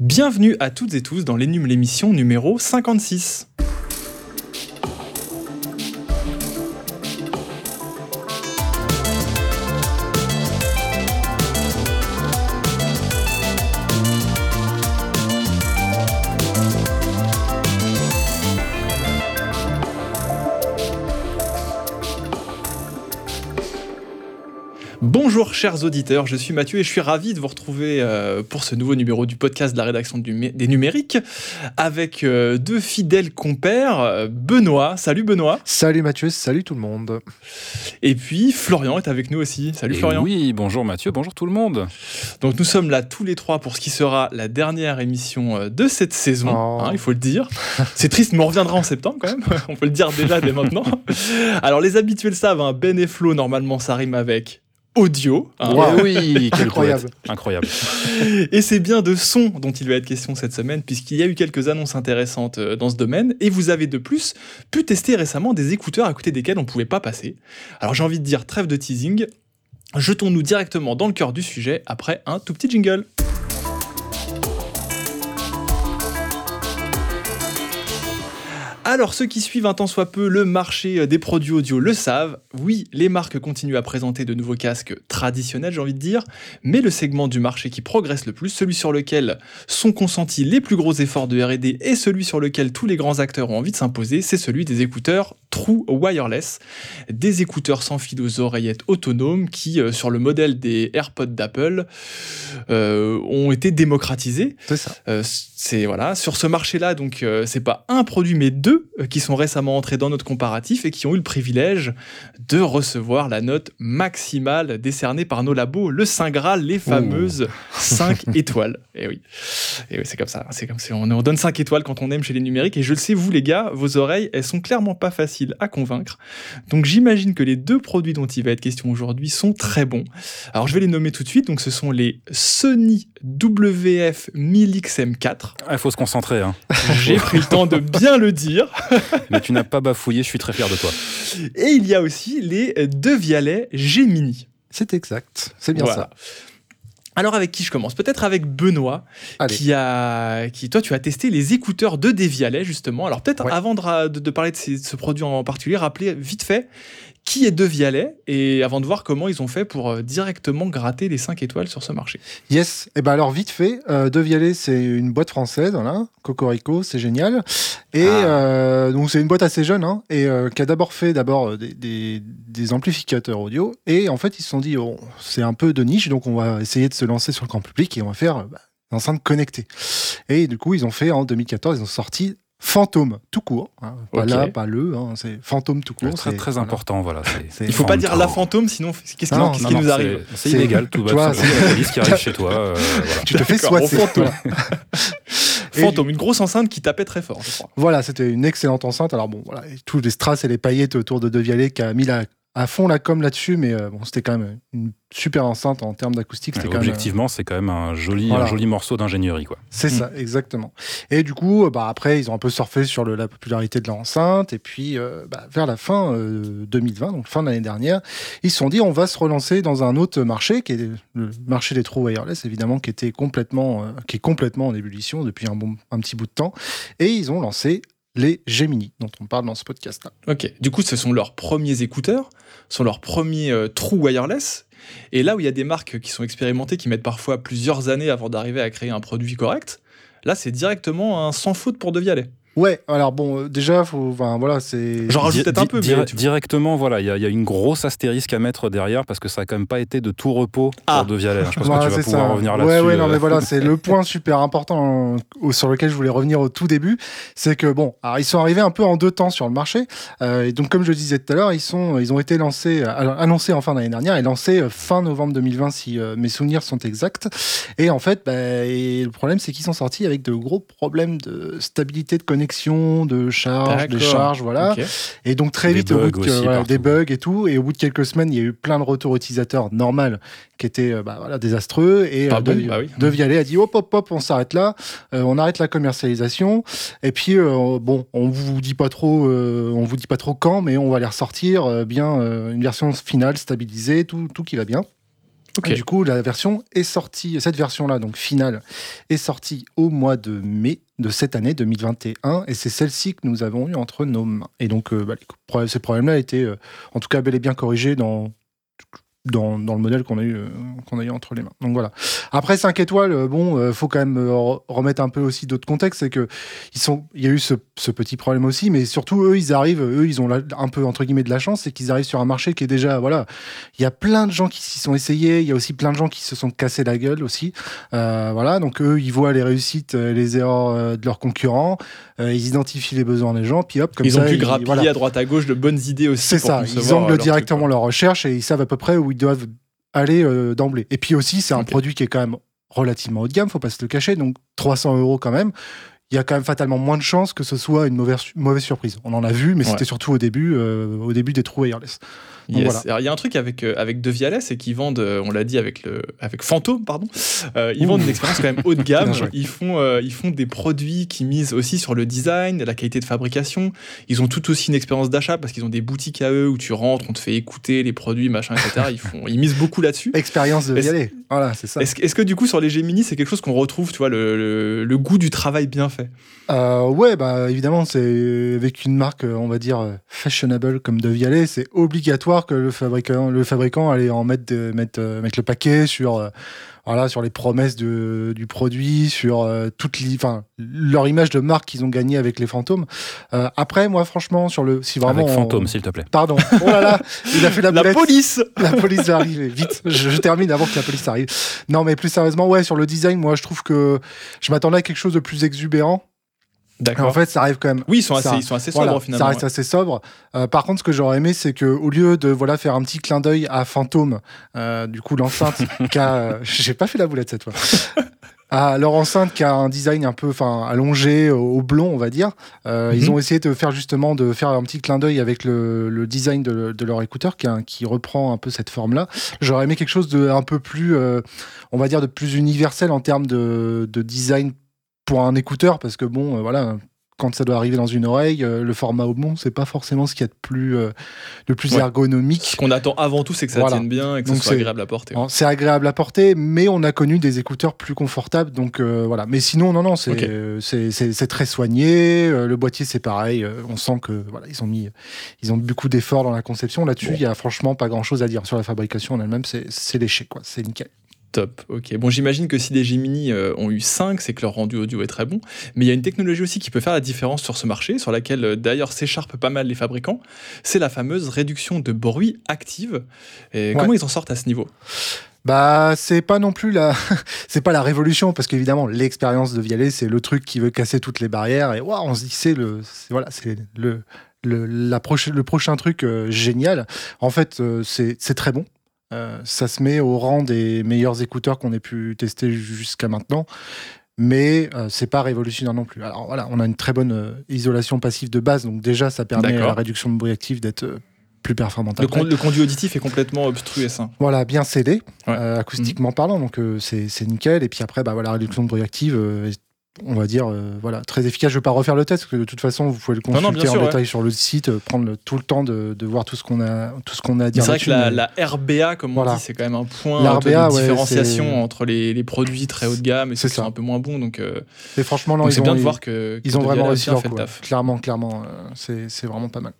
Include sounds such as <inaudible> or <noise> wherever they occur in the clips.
Bienvenue à toutes et tous dans l'énum l'émission numéro 56. Bonjour chers auditeurs, je suis Mathieu et je suis ravi de vous retrouver euh, pour ce nouveau numéro du podcast de la rédaction des numériques avec euh, deux fidèles compères, euh, Benoît, salut Benoît. Salut Mathieu, salut tout le monde. Et puis Florian est avec nous aussi, salut Florian. Oui, bonjour Mathieu, bonjour tout le monde. Donc nous sommes là tous les trois pour ce qui sera la dernière émission de cette saison, oh. hein, il faut le dire. C'est triste, mais on reviendra en septembre quand même, <laughs> on peut le dire déjà dès maintenant. Alors les habitués le savent, hein, Ben et Flo, normalement ça rime avec audio. Hein. Oui, incroyable. incroyable. <laughs> Et c'est bien de son dont il va être question cette semaine, puisqu'il y a eu quelques annonces intéressantes euh, dans ce domaine, et vous avez de plus pu tester récemment des écouteurs à côté desquels on ne pouvait pas passer. Alors j'ai envie de dire trêve de teasing, jetons-nous directement dans le cœur du sujet après un tout petit jingle. Alors, ceux qui suivent un tant soit peu le marché euh, des produits audio le savent. Oui, les marques continuent à présenter de nouveaux casques traditionnels, j'ai envie de dire, mais le segment du marché qui progresse le plus, celui sur lequel sont consentis les plus gros efforts de R&D et celui sur lequel tous les grands acteurs ont envie de s'imposer, c'est celui des écouteurs True Wireless, des écouteurs sans fil aux oreillettes autonomes qui, euh, sur le modèle des AirPods d'Apple, euh, ont été démocratisés. C'est ça. c'est voilà, sur ce marché-là, donc c'est pas un produit mais deux euh, qui sont récemment entrés dans notre comparatif et qui ont eu le privilège de recevoir la note maximale décernée par nos labos, le Saint Graal, les fameuses <laughs> 5 étoiles. Et eh oui, et oui c'est comme ça. C'est comme si on, on donne 5 étoiles quand on aime chez les numériques. Et je le sais, vous les gars, vos oreilles, elles sont clairement pas faciles à convaincre. Donc j'imagine que les deux produits dont il va être question aujourd'hui sont très bons. Alors je vais les nommer tout de suite. Donc ce sont les Sony WF 1000XM4. Il faut se concentrer. Hein. J'ai pris le temps de bien le dire. <laughs> Mais tu n'as pas bafouillé, je suis très fier de toi. Et il y a aussi les deux Vialet Gemini. C'est exact, c'est bien ça. Alors avec qui je commence? Peut-être avec Benoît, qui a, qui toi tu as testé les écouteurs de Devialet justement. Alors peut-être avant de, de, parler de, ce produit en particulier, rappeler vite fait qui est De Vialet et avant de voir comment ils ont fait pour euh, directement gratter les 5 étoiles sur ce marché. Yes, et eh ben alors vite fait, euh, De Vialet c'est une boîte française, voilà, Cocorico, c'est génial. Et ah. euh, donc c'est une boîte assez jeune hein, et qui a d'abord fait d'abord des, des, amplificateurs audio et en fait ils se sont dit oh, c'est un peu de niche donc on va essayer de se lancer sur le grand public et on va faire bah, une enceinte connectée. Et du coup ils ont fait en 2014 ils ont sorti fantôme tout court, hein. pas là, pas le, hein, c'est fantôme tout court. C'est très important, voilà. Il faut pas dire la fantôme, sinon qu'est-ce qui, nous arrive C'est illégal, tout va. C'est la police qui arrive chez toi. Euh, <laughs> tu te fais soigner. Fantôme. <laughs> fantôme, une grosse enceinte qui tapait très fort, je crois. Voilà, c'était une excellente enceinte. Alors bon, voilà, tous les strass et les paillettes autour de Devialet qui a mis la à fond la com là-dessus, mais euh, bon, c'était quand même une super enceinte en termes d'acoustique. objectivement, c'est quand même un joli, un joli morceau d'ingénierie. quoi. C'est ça, mm. exactement. Et du coup, euh, bah, après, ils ont un peu surfé sur la popularité de l'enceinte, et puis euh, bah, vers la fin 2020, donc fin de l'année dernière, ils se sont dit on va se relancer dans un autre marché, qui est le marché des trous wireless, évidemment, qui, était complètement, qui est complètement en ébullition depuis un, bon, un petit bout de temps. Et ils ont lancé les Gemini, dont on parle dans ce podcast-là. Ok, du coup, ce sont leurs premiers écouteurs, ce sont leurs premiers euh, trous wireless. Et là où il y a des marques qui sont expérimentées, qui mettent parfois plusieurs années avant d'arriver à créer un produit correct, là, c'est directement un sans faute pour Devialet. Ouais, alors bon, euh, déjà, faut, enfin, voilà, c'est. J'en rajoute peut-être un peu, mais directement, voilà, il y, a une grosse astérisque à mettre derrière parce que ça a quand même pas été de tout repos ah. pour De Vialet. Je pense que tu vas pouvoir revenir là-dessus. Ouais, ouais, non, mais voilà, c'est le <laughs> point super important euh, sur lequel je voulais revenir au tout début, c'est que bon, alors ils sont arrivés un peu en deux temps sur le marché, euh, et donc comme je disais tout à l'heure, ils sont, ils ont été lancés, annoncés en fin d'année dernière et lancés fin novembre 2020 si mes souvenirs sont exacts. Et en fait, bah, le problème c'est qu'ils sont sortis avec de gros problèmes de stabilité de connexion de charge, de charge, voilà. Et donc très vite, au bout de, des bugs et tout, et au bout de quelques semaines, il y a eu plein de retours utilisateurs normal qui étaient euh, bah, voilà, désastreux. Et euh, de, bah a dit hop hop hop, on s'arrête là, euh, on arrête la commercialisation. Et puis bon, on vous dit pas trop, on vous dit pas trop quand, mais on va les ressortir bien une version finale stabilisée, tout tout qui va bien. Du coup, la version est sortie, cette version-là, donc finale, est sortie au mois de mai de cette année 2021, et c'est celle-ci que nous avons eu entre nos mains. Et donc, ces problèmes-là étaient, euh, en tout cas, bel et bien corrigés dans dans, dans, le modèle qu'on a eu euh, qu'on a eu entre les mains. Donc voilà. Après 5 étoiles, euh, bon, euh, faut quand même remettre un peu aussi d'autres contextes, c'est que ils sont, il y a eu ce, ce, petit problème aussi, mais surtout eux, ils arrivent, eux, ils ont un peu entre guillemets de la chance, c'est qu'ils arrivent sur un marché qui est déjà, voilà, il y a plein de gens qui s'y sont essayés, il y a aussi plein de gens qui se sont cassés la gueule aussi, voilà, donc eux, ils voient les réussites, les erreurs de leurs concurrents, ils identifient les besoins des gens, puis hop, comme ils ça, ont pu grappiller à droite à gauche de bonnes idées aussi. C'est ça, ils anglent directement leur recherche et ils savent à peu près où ils doivent aller euh, d'emblée. Et puis aussi, c'est un produit qui est quand même relativement haut de gamme, faut pas se le cacher, donc 300 euros quand même. Il y a quand même fatalement moins de chances que ce soit une mauvaise, mauvaise surprise. On en a vu, mais c'était surtout au début, euh, au début des trous wireless il y a un truc avec, euh, avec De Vialet, c'est qu'ils vendent, euh, on l'a dit avec, le, avec Fantôme, pardon, euh, ils vendent une expérience quand même haut de <laughs> gamme. ils, font, ils font des produits qui misent aussi sur le design, la qualité de fabrication. Ils ont tout aussi une expérience d'achat parce qu'ils ont des boutiques à eux où tu rentres, on te fait écouter les produits, machin, etc. Ils, font, ils misent beaucoup là-dessus. <laughs> Expérience de Vialet, voilà, c'est ça. Est-ce est que du coup, sur les Gemini, c'est quelque chose qu'on retrouve, tu vois, le, le, goût du travail bien fait? Ouais, bah évidemment, c'est avec une marque, on va dire, fashionable comme De Vialet, c'est obligatoire que le fabricant le fabricant allait en mettre, mettre, euh, mettre le paquet sur, euh, voilà, sur les promesses de, du produit, sur euh, toute enfin, leur image de marque qu'ils ont gagné avec les fantômes. après, moi, franchement, sur le, si vraiment. Avec fantôme, s'il te plaît. Pardon. Oh là là, il a fait la, la police. La police va arriver vite. Je, termine avant que la police arrive. Non, mais plus sérieusement, ouais, sur le design, moi, je trouve que je m'attendais à quelque chose de plus exubérant. En fait, ça arrive quand même. Oui, ils sont assez, ils sont assez sobres finalement. Ça reste assez sobre. Euh, par contre, ce que j'aurais aimé, c'est que au lieu de voilà faire un petit clin d'œil à Fantôme, euh, du coup l'enceinte <laughs> qui a, euh, j'ai pas fait la boulette cette fois. à <laughs> leur enceinte qui a un design un peu enfin allongé au blond on va dire ils mhm. ont essayé de faire justement de faire un petit clin d'œil avec le, le design de, de, leur écouteur qui, qui, reprend un peu cette forme là j'aurais aimé quelque chose de un peu plus on va dire de plus universel en termes de, de design pour un écouteur, parce que bon, euh, voilà, quand ça doit arriver dans une oreille, euh, le format au bon, c'est pas forcément ce qu'il y a de plus, euh, de plus ergonomique. Ce qu'on attend avant tout, c'est que ça tienne bien et que ce soit agréable à porter. C'est agréable à porter, mais on a connu des écouteurs plus confortables, donc voilà. Mais sinon, non, non, c'est c'est très soigné. le boîtier, c'est pareil. on sent que voilà, ils ont mis, ils ont beaucoup d'efforts dans la conception. Là-dessus, il y a franchement pas grand-chose à dire sur la fabrication en elle-même. C'est léché, quoi. C'est nickel. Top, ok. Bon, j'imagine que si des Gemini euh, ont eu 5, c'est que leur rendu audio est très bon. Mais il y a une technologie aussi qui peut faire la différence sur ce marché, sur laquelle euh, d'ailleurs s'écharpent pas mal les fabricants. C'est la fameuse réduction de bruit active. Et Comment ils en sortent à ce niveau? Bah, c'est pas non plus la, <laughs> c'est pas la révolution parce qu'évidemment l'expérience de Vialet c'est le truc qui veut casser toutes les barrières et waouh, on se dit c'est le, voilà, c'est le, le, la le prochain truc euh, génial. En fait, c'est très bon. Euh, ça se met au rang des meilleurs écouteurs qu'on ait pu tester jusqu'à maintenant. Mais euh, c'est pas révolutionnaire non plus. Alors voilà, on a une très bonne euh, isolation passive de base, donc déjà ça permet à la réduction de bruit actif d'être plus performante. Le, le, conduit auditif est complètement obstrué, ça. Voilà, bien scellé, acoustiquement parlant, donc c'est nickel. Et puis après, bah, voilà, la réduction de bruit active on va dire, euh, voilà, très efficace. Je ne vais pas refaire le test, parce que de toute façon, vous pouvez le consulter en détail sur le site, euh, prendre tout le temps de, voir tout ce qu'on a, tout ce qu'on a à dire. C'est vrai que la, RBA, comme on dit, c'est quand même un point de différenciation entre les, produits très haut de gamme et ceux qui sont un peu moins bons. Donc, euh, et franchement, c'est bien de voir que, ils ont vraiment réussi leur coup. Clairement, clairement, c'est vraiment pas mal.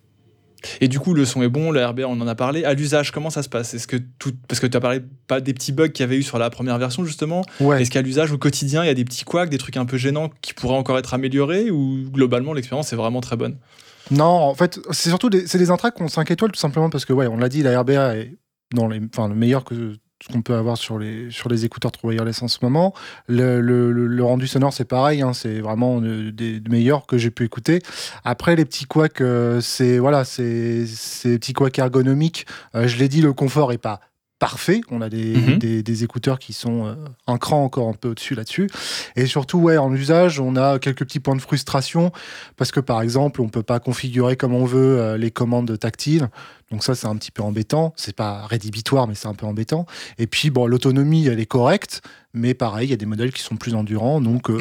Et du coup, le son est bon, le RBA, on en a parlé. À l'usage, comment ça se passe? Est-ce que tout, parce que tu as parlé pas des petits bugs qu'il y avait eu sur la première version justement. Est-ce qu'à l'usage au quotidien, il y a des petits couacs, des trucs un peu gênants qui pourraient encore être améliorés ou globalement l'expérience est vraiment très bonne? Non, en fait, c'est surtout des, des intracts qu'on 5 étoiles tout simplement parce que ouais, on l'a dit, la RBA est dans les, enfin, le meilleur que qu'on peut avoir sur les, écouteurs True en ce moment. Le, rendu sonore, c'est pareil, hein, c'est vraiment des, meilleurs que j'ai pu écouter. Après, les petits couacs, euh, c'est voilà, c'est petits couacs ergonomiques. Euh, je l'ai dit, le confort est pas parfait. On a des, mhm. des, écouteurs qui sont euh, un cran encore un peu au-dessus là-dessus. Et surtout, ouais, en usage, on a quelques petits points de frustration parce que par exemple, on peut pas configurer comme on veut euh, les commandes tactiles. Donc ça, c'est un petit peu embêtant. C'est pas rédhibitoire, mais c'est un peu embêtant. Et puis, bon, l'autonomie, elle est correcte, mais pareil, il y a des modèles qui sont plus endurants. Donc, euh,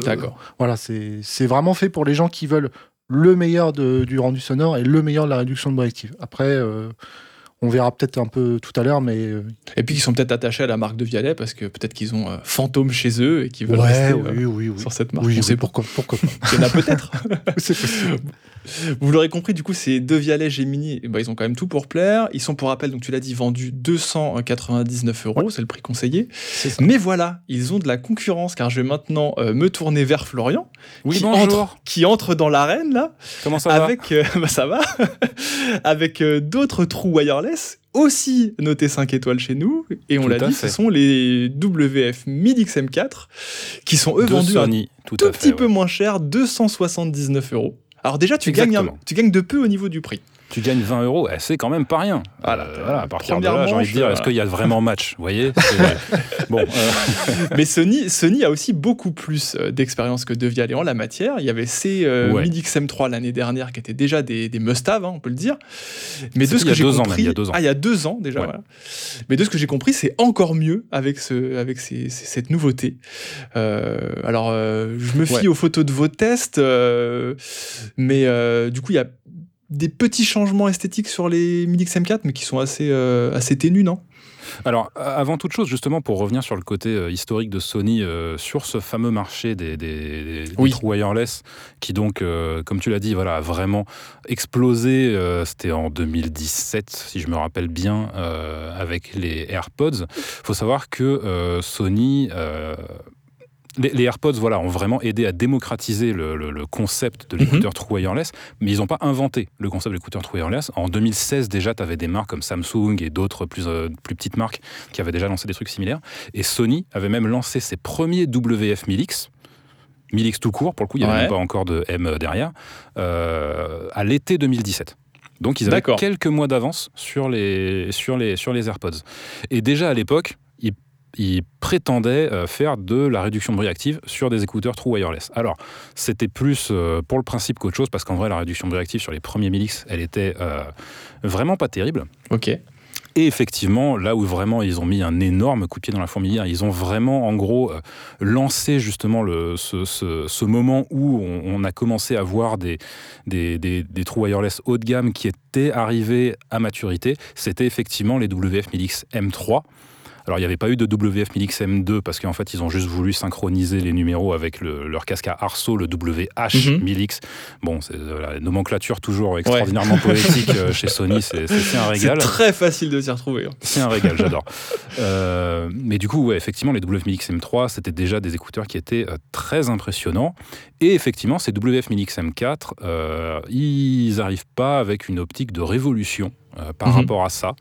voilà, c'est vraiment fait pour les gens qui veulent le meilleur de, du rendu sonore et le meilleur de la réduction de bruit active. Après, on verra peut-être un peu tout à l'heure, mais. Et puis ils sont peut-être attachés à la marque de Vialet parce que peut-être qu'ils ont Fantôme chez eux et qu'ils veulent rester oui, oui, oui. sur cette marque. Oui, on sait pourquoi, pourquoi pas. <laughs> Il y en a peut-être. <laughs> C'est possible. Vous l'aurez compris, du coup, ces deux Vialet Gemini, bah, ils ont quand même tout pour plaire. Ils sont, pour rappel, donc tu l'as dit, vendus 299 euros, c'est le prix conseillé. Mais voilà, ils ont de la concurrence, car je vais maintenant euh, me tourner vers Florian, oui, qui, bonjour. entre, qui entre dans l'arène là. Comment ça avec, va <laughs> bah, Ça va. avec euh, d'autres trous wireless aussi notés 5 étoiles chez nous, et on l'a dit, fait. ce sont les WF 1000XM4 qui sont eux de vendus Sony, un tout, tout petit fait, peu ouais. moins cher, 279 euros. Alors déjà, tu gagnes, un, tu gagnes de peu au niveau du prix. Tu gagnes 20 euros, eh, c'est quand même pas rien. Voilà, euh, voilà à partir de là, j'ai envie de dire, euh, est-ce qu'il y a vraiment match Vous voyez <laughs> Bon. Euh... <laughs> Mais Sony, Sony a aussi beaucoup plus euh, d'expérience que Devialet en la matière. Il y avait ces Ouais. Midi XM3 l'année dernière qui étaient déjà des, des must-have, hein, on peut le dire. Mais de ce que j'ai compris, il y a deux ans. ah il y a deux ans déjà. Ouais. Voilà. Mais de ce que j'ai compris, c'est encore mieux avec ce, avec ces- ces- cette nouveauté. Alors, je me fie Ouais. aux photos de vos tests, mais du coup, il y a des petits changements esthétiques sur les Midi XM4, mais qui sont assez, euh, assez ténus, non? Alors, avant toute chose, justement, pour revenir sur le côté euh, historique de Sony, euh, sur ce fameux marché des, des, des- des Oui. trous wireless, qui donc, euh, comme tu l'as dit, voilà, a vraiment explosé. C'était en 2017, si je me rappelle bien, avec les AirPods. faut savoir que Sony... euh, les, les AirPods voilà, ont vraiment aidé à démocratiser le, le- le concept de l'écouteur true wireless, mais ils n'ont pas inventé le concept de l'écouteur true wireless. En 2016, déjà, tu avais des marques comme Samsung et d'autres plus, euh, plus petites marques qui avaient déjà lancé des trucs similaires. Et Sony avait même lancé ses premiers WF 1000X. 1000X tout court, pour le coup, il n'y avait Ouais. même pas encore de M derrière, euh, à l'été 2017. Donc ils avaient quelques mois d'avance sur les, sur, les, sur les AirPods. Et déjà à l'époque, ils, ils prétendaient euh, faire de la réduction de bruit active sur des écouteurs true wireless. Alors, c'était plus euh, pour le principe qu'autre chose, parce qu'en vrai, la réduction de bruit active sur les premiers 1000X, elle était euh, vraiment pas terrible. Ok. Et effectivement, là où vraiment ils ont mis un énorme coup de pied dans la fourmilière, ils ont vraiment en gros euh, lancé justement le, ce, ce- ce moment où on, on a commencé à voir des, des, des, des trous wireless haut de gamme qui étaient arrivés à maturité. C'était effectivement les WF 1000X M3. Alors, il n'y avait pas eu de WF 1000X M2 parce qu'en fait, ils ont juste voulu synchroniser les numéros avec le- leur casque à arceau, le WH Mhm. 1000X. Bon, c'est euh, la nomenclature toujours extraordinairement <laughs> poétique euh, chez Sony, c'est c'est- c'est un C'est régal. très facile de s'y retrouver. hein. C'est un régal, j'adore. Euh, mais du coup, ouais, effectivement, les WF-1000X M3, c'était déjà des écouteurs qui étaient très impressionnants. Et effectivement, ces WF-1000X M4, euh, ils n'arrivent pas avec une optique de révolution euh, par Mhm. rapport à ça.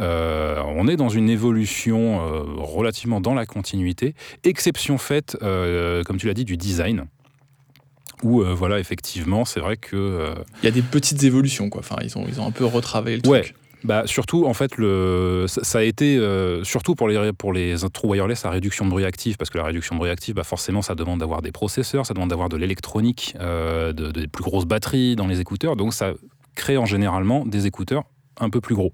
Euh, on est dans une évolution euh, relativement dans la continuité, exception faite, comme tu l'as dit, du design. Où, voilà, effectivement, c'est vrai que Il y a des petites évolutions, quoi. Enfin, ils ont, ils ont un peu retravaillé le Ouais. truc. Bah, surtout, en fait, le, ça, ça a été, euh, surtout pour les, pour les trous wireless, la réduction de bruit actif, parce que la réduction de bruit actif, bah, forcément, ça demande d'avoir des processeurs, ça demande d'avoir de l'électronique, euh, de, des plus grosses batteries dans les écouteurs, donc ça crée en généralement des écouteurs un peu plus gros.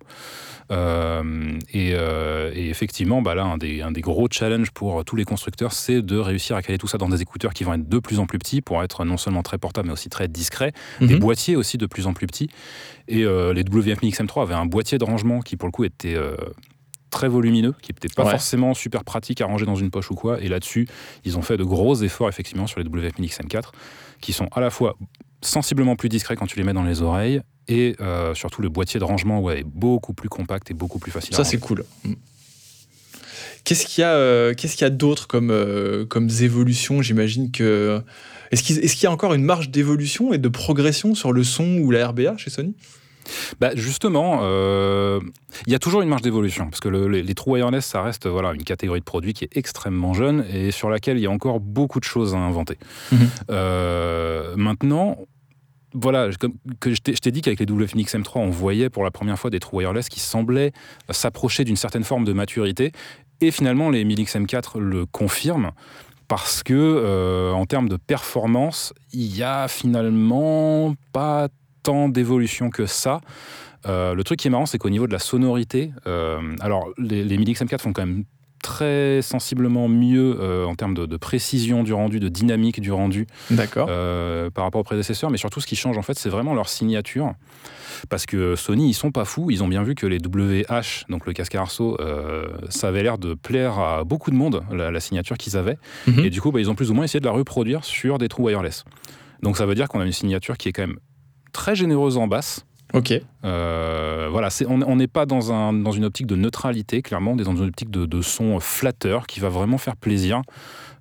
Euh, et, euh, et effectivement, bah là, un des, un des gros challenges pour tous les constructeurs, c'est de réussir à caler tout ça dans des écouteurs qui vont être de plus en plus petits pour être non seulement très portables, mais aussi très discrets des Mhm. boîtiers aussi de plus en plus petits. Et euh, les WF-1000 M3 avaient un boîtier de rangement qui, pour le coup, était euh, très volumineux, qui n'était pas Ouais. forcément super pratique à ranger dans une poche ou quoi. Et là-dessus, ils ont fait de gros efforts, effectivement, sur les WF-1000 M4, qui sont à la fois sensiblement plus discrets quand tu les mets dans les oreilles, et euh, surtout le boîtier de rangement ouais, est beaucoup plus compact et beaucoup plus facile Ça, c'est cool. Mm. Qu'est-ce qu'il y a, euh, qu'est-ce qu'il y a d'autre comme, euh, comme évolutions J'imagine que. Est-ce qu'il, est-ce qu'il y a encore une marge d'évolution et de progression sur le son ou la RBA chez Sony? Bah justement, euh, il y a toujours une marge d'évolution, parce que le- les, les trous wireless, ça reste voilà, une catégorie de produits qui est extrêmement jeune et sur laquelle il y a encore beaucoup de choses à inventer. Mhm. Euh, maintenant, voilà, que je t'ai dit qu'avec les WFNX M3, on voyait pour la première fois des trous wireless qui semblaient s'approcher d'une certaine forme de maturité, et finalement les 1000X M4 le confirment. Parce que euh, en termes de performance, il y a finalement pas tant d'évolution que ça. Euh, le truc qui est marrant, c'est qu'au niveau de la sonorité, euh, alors les, les MIDI XM4 font quand même très sensiblement mieux euh, en termes de, de précision du rendu, de dynamique du rendu D'accord. euh, par rapport aux prédécesseurs, mais surtout ce qui change en fait, c'est vraiment leur signature. Parce que Sony, ils sont pas fous, ils ont bien vu que les WH, donc le casque Arceau, euh, ça avait l'air de plaire à beaucoup de monde, la, la signature qu'ils avaient. Mhm. Et du coup, bah, ils ont plus ou moins essayé de la reproduire sur des trous wireless. Donc ça veut dire qu'on a une signature qui est quand même très généreuse en basse. Ok. Euh, voilà, on on n'est pas dans, un, dans une optique de neutralité, clairement, on est dans une optique de, de son flatteur qui va vraiment faire plaisir.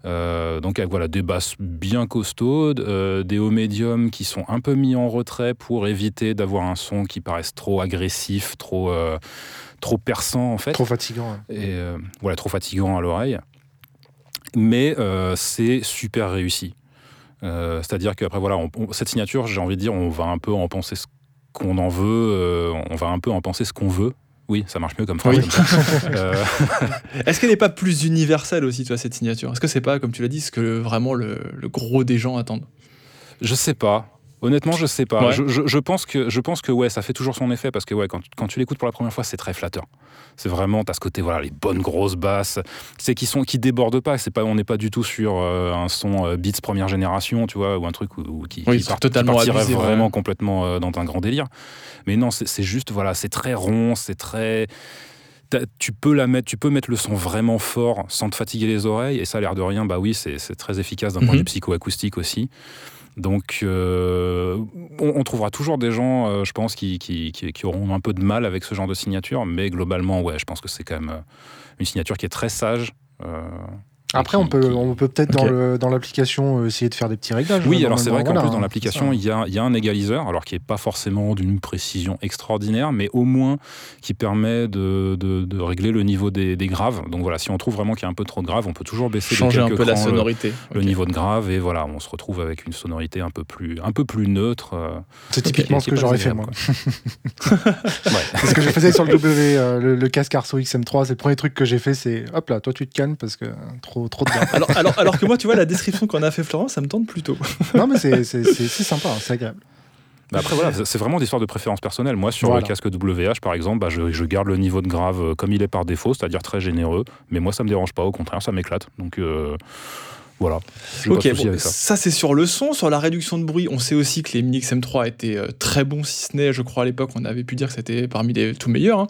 Euh, donc avec voilà, des basses bien costaudes, euh, des hauts médiums qui sont un peu mis en retrait pour éviter d'avoir un son qui paraisse trop agressif, trop, euh, trop perçant en fait. Trop fatigant. hein. Et euh, voilà, trop fatigant à l'oreille. Mais euh, c'est super réussi. Euh, C'est-à-dire qu'après, voilà, on- on- cette signature, j'ai envie de dire, on va un peu en penser ce qu'on en veut, euh, on va un peu en penser ce qu'on veut. Oui, ça marche mieux comme phrase. Oui. <laughs> Euh, Est-ce qu'elle n'est pas plus universelle aussi, toi, cette signature? Est-ce que c'est pas, comme tu l'as dit, ce que vraiment le, le gros des gens attendent? Je sais pas. Honnêtement, je sais pas. Ouais. Je, je- je pense que, je pense que ouais, ça fait toujours son effet parce que ouais, quand, quand tu l'écoutes pour la première fois, c'est très flatteur. C'est vraiment, t'as ce côté, voilà, les bonnes grosses basses, c'est qui sont, qui débordent pas. C'est pas, on n'est pas du tout sur euh, un son euh, Beats première génération, tu vois, ou un truc où, où- qui, Oui, qui part- totalement qui ouais. vraiment complètement euh, dans un grand délire. Mais non, c'est juste, voilà, c'est très rond, c'est très tu peux la mettre, tu peux mettre le son vraiment fort sans te fatiguer les oreilles et ça a l'air de rien, bah oui, c'est très efficace d'un point de Mhm. vue psychoacoustique aussi. Donc, euh, on, trouvera toujours des gens, euh, je pense, qui- qui auront un peu de mal avec ce genre de signature, mais globalement, ouais, je pense que c'est quand même euh, une signature qui est très sage. Après, qui- on peut, qui- on peut peut-être dans Ok. le- dans l'application euh, essayer de faire des petits réglages. Oui, hein, alors c'est vrai qu'en plus dans hein, l'application, il y a, il y a un égaliseur, alors qui n'est pas forcément d'une précision extraordinaire, mais au moins qui permet de, de- de régler le niveau des, des graves. Donc voilà, si on trouve vraiment qu'il y a un peu trop de graves, on peut toujours baisser de Changer un quelques peu la crans sonorité. le niveau de grave et voilà, on se retrouve avec une sonorité un peu plus, un peu plus neutre. euh, C'est typiquement ce que j'aurais fait, moi. <laughs> C'est ce que je faisais sur le <laughs> W, euh, le, le casque Arceau XM3. C'est le premier truc que j'ai fait, c'est hop là, toi tu te calmes parce que euh, trop, trop. Alors, alors, alors que moi, tu vois, la description qu'on a fait Florent, ça me tente plutôt. non, mais c'est sympa, hein, c'est agréable. Après, voilà, c'est vraiment d'histoire de préférence personnelle. Moi, sur Voilà. le casque WH, par exemple, bah, je, je garde le niveau de grave euh, comme il est par défaut, c'est-à-dire très généreux. Mais moi, ça me dérange pas, au contraire, ça m'éclate. Donc euh, voilà. Pas Ok, de souci bon, avec ça. ça c'est sur le son, sur la réduction de bruit. On sait aussi que les Mini XM3 étaient euh, très bons, si ce n'est, je crois à l'époque, on avait pu dire que c'était parmi les tout meilleurs. hein,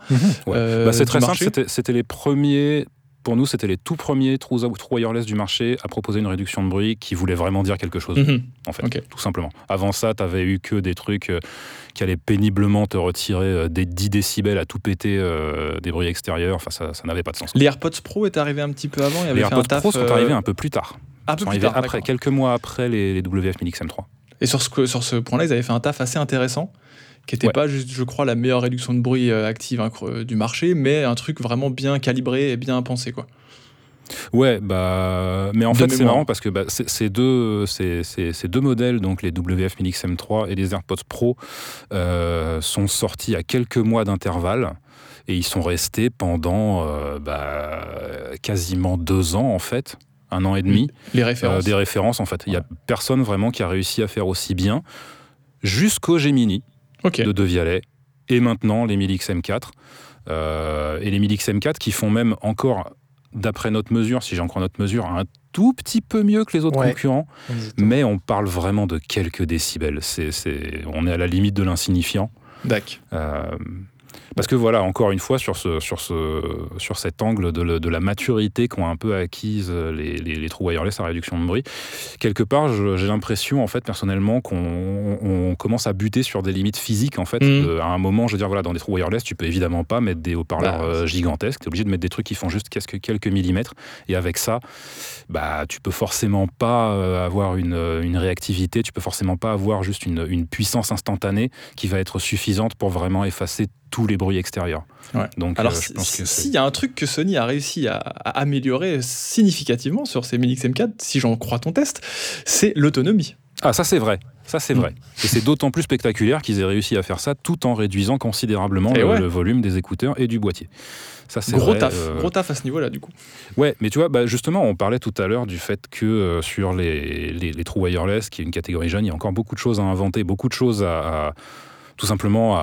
Ouais. euh, Bah, c'est très simple, marché. c'était les premiers. Pour nous, c'était les tout premiers trous, trous wireless du marché à proposer une réduction de bruit qui voulait vraiment dire quelque chose. Mhm. en fait, tout simplement. Avant ça, tu avais eu que des trucs euh, qui allaient péniblement te retirer euh, des 10 décibels à tout péter euh, des bruits extérieurs. Enfin, ça, ça n'avait pas de sens. Les AirPods Pro est arrivé un petit peu avant. Il avait Les fait un AirPods taf, Pro sont euh, arrivés un peu plus tard. un peu plus tard, après, quelques mois après les, les WF Mini XM3. Et sur ce, sur ce point-là, ils avaient fait un taf assez intéressant, qui n'était Ouais. pas juste, je crois, la meilleure réduction de bruit euh, active hein, du marché, mais un truc vraiment bien calibré et bien pensé. Quoi. Ouais, bah, mais en De fait, c'est marrant parce que bah, ces deux, ces deux modèles, donc les WF Mini XM3 et les AirPods Pro, euh, sont sortis à quelques mois d'intervalle. Et ils sont restés pendant euh, bah, quasiment deux ans, en fait, un an et demi. Les Euh, des références en fait. Il n'y a personne vraiment qui a réussi à faire aussi bien jusqu'au Gemini ok. de Devialet et maintenant les Milix M4 Euh, et les Milix M4 qui font même encore d'après notre mesure, si j'en crois notre mesure, un tout petit peu mieux que les autres Ouais. concurrents, mais on parle vraiment de quelques décibels. C'est, c'est- on est à la limite de l'insignifiant. Dac. Euh, parce que voilà, encore une fois, sur, ce, sur, ce, sur cet angle de, le- de la maturité qu'ont un peu acquise les, les, les trous wireless à réduction de bruit, quelque part, j'ai l'impression, en fait, personnellement, qu'on on commence à buter sur des limites physiques, en fait. De- à un moment, je veux dire, voilà, dans des trous wireless, tu peux évidemment pas mettre des haut-parleurs Bah, euh, gigantesques, tu es obligé de mettre des trucs qui font juste quelques, millimètres, et avec ça, bah, tu peux forcément pas euh, avoir une, euh, une réactivité, tu peux forcément pas avoir juste une, une puissance instantanée qui va être suffisante pour vraiment effacer tous les bruits extérieurs. Ouais. Donc, Alors, euh, si- s'il y a un truc que Sony a réussi à, à améliorer significativement sur ses Mini XM4, si j'en crois ton test, c'est l'autonomie. Ah, ça c'est vrai. Ça c'est Mm. vrai. Et c'est d'autant plus spectaculaire qu'ils aient réussi à faire ça tout en réduisant considérablement le, ouais. le volume des écouteurs et du boîtier. Ça c'est Gros vrai, taf, euh, gros taf à ce niveau-là, du coup. Ouais, mais tu vois, bah, justement, on parlait tout à l'heure du fait que euh, sur les, les, les trous wireless, qui est une catégorie jeune, il y a encore beaucoup de choses à inventer, beaucoup de choses à, à- tout simplement